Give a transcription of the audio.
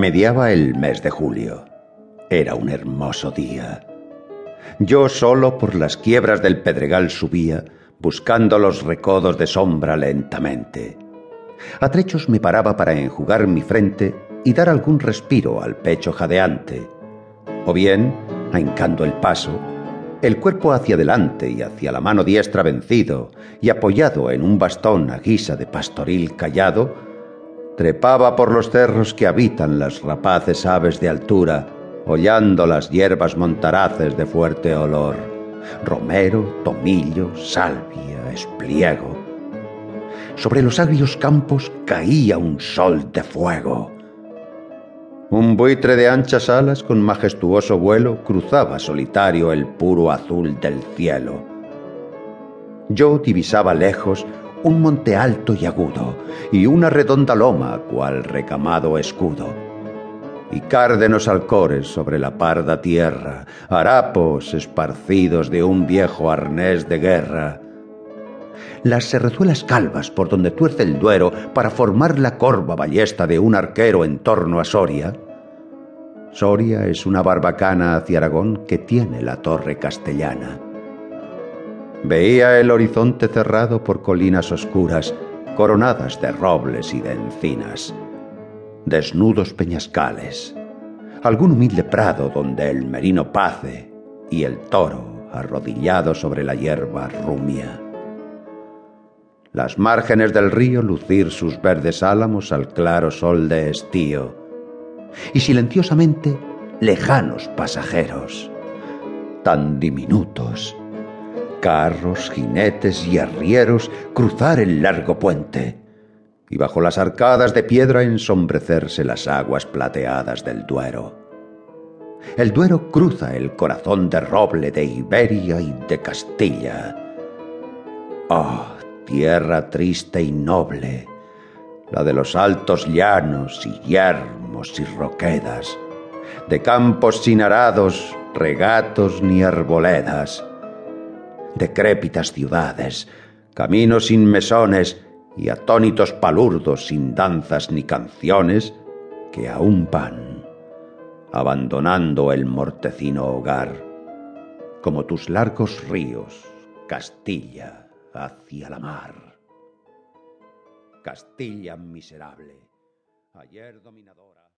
Mediaba el mes de julio. Era un hermoso día. Yo solo por las quiebras del pedregal subía, buscando los recodos de sombra lentamente. A trechos me paraba para enjugar mi frente y dar algún respiro al pecho jadeante, o bien, ahincando el paso, el cuerpo hacia adelante y hacia la mano diestra vencido y apoyado en un bastón a guisa de pastoril callado, trepaba por los cerros que habitan las rapaces aves de altura, hollando las hierbas montaraces de fuerte olor, romero, tomillo, salvia, espliego. Sobre los agrios campos caía un sol de fuego. Un buitre de anchas alas con majestuoso vuelo cruzaba solitario el puro azul del cielo. Yo divisaba lejos un monte alto y agudo, y una redonda loma cual recamado escudo. Y cárdenos alcores sobre la parda tierra, harapos esparcidos de un viejo arnés de guerra. Las serrezuelas calvas por donde tuerce el Duero para formar la corva ballesta de un arquero en torno a Soria. Soria es una barbacana hacia Aragón que tiene la torre castellana Veía el horizonte cerrado por colinas oscuras, coronadas de robles y de encinas, desnudos peñascales, algún humilde prado donde el merino pace y el toro arrodillado sobre la hierba rumia. Las márgenes del río lucir sus verdes álamos al claro sol de estío, y silenciosamente lejanos pasajeros, tan diminutos, carros, jinetes y arrieros cruzar el largo puente, y bajo las arcadas de piedra ensombrecerse las aguas plateadas del Duero. El Duero cruza el corazón de roble de Iberia y de Castilla. Oh, tierra triste y noble, la de los altos llanos y yermos y roquedas, de campos sin arados, regatos ni arboledas, decrépitas ciudades, caminos sin mesones y atónitos palurdos sin danzas ni canciones, que aún van, abandonando el mortecino hogar, como tus largos ríos, Castilla hacia la mar. Castilla miserable, ayer dominadora.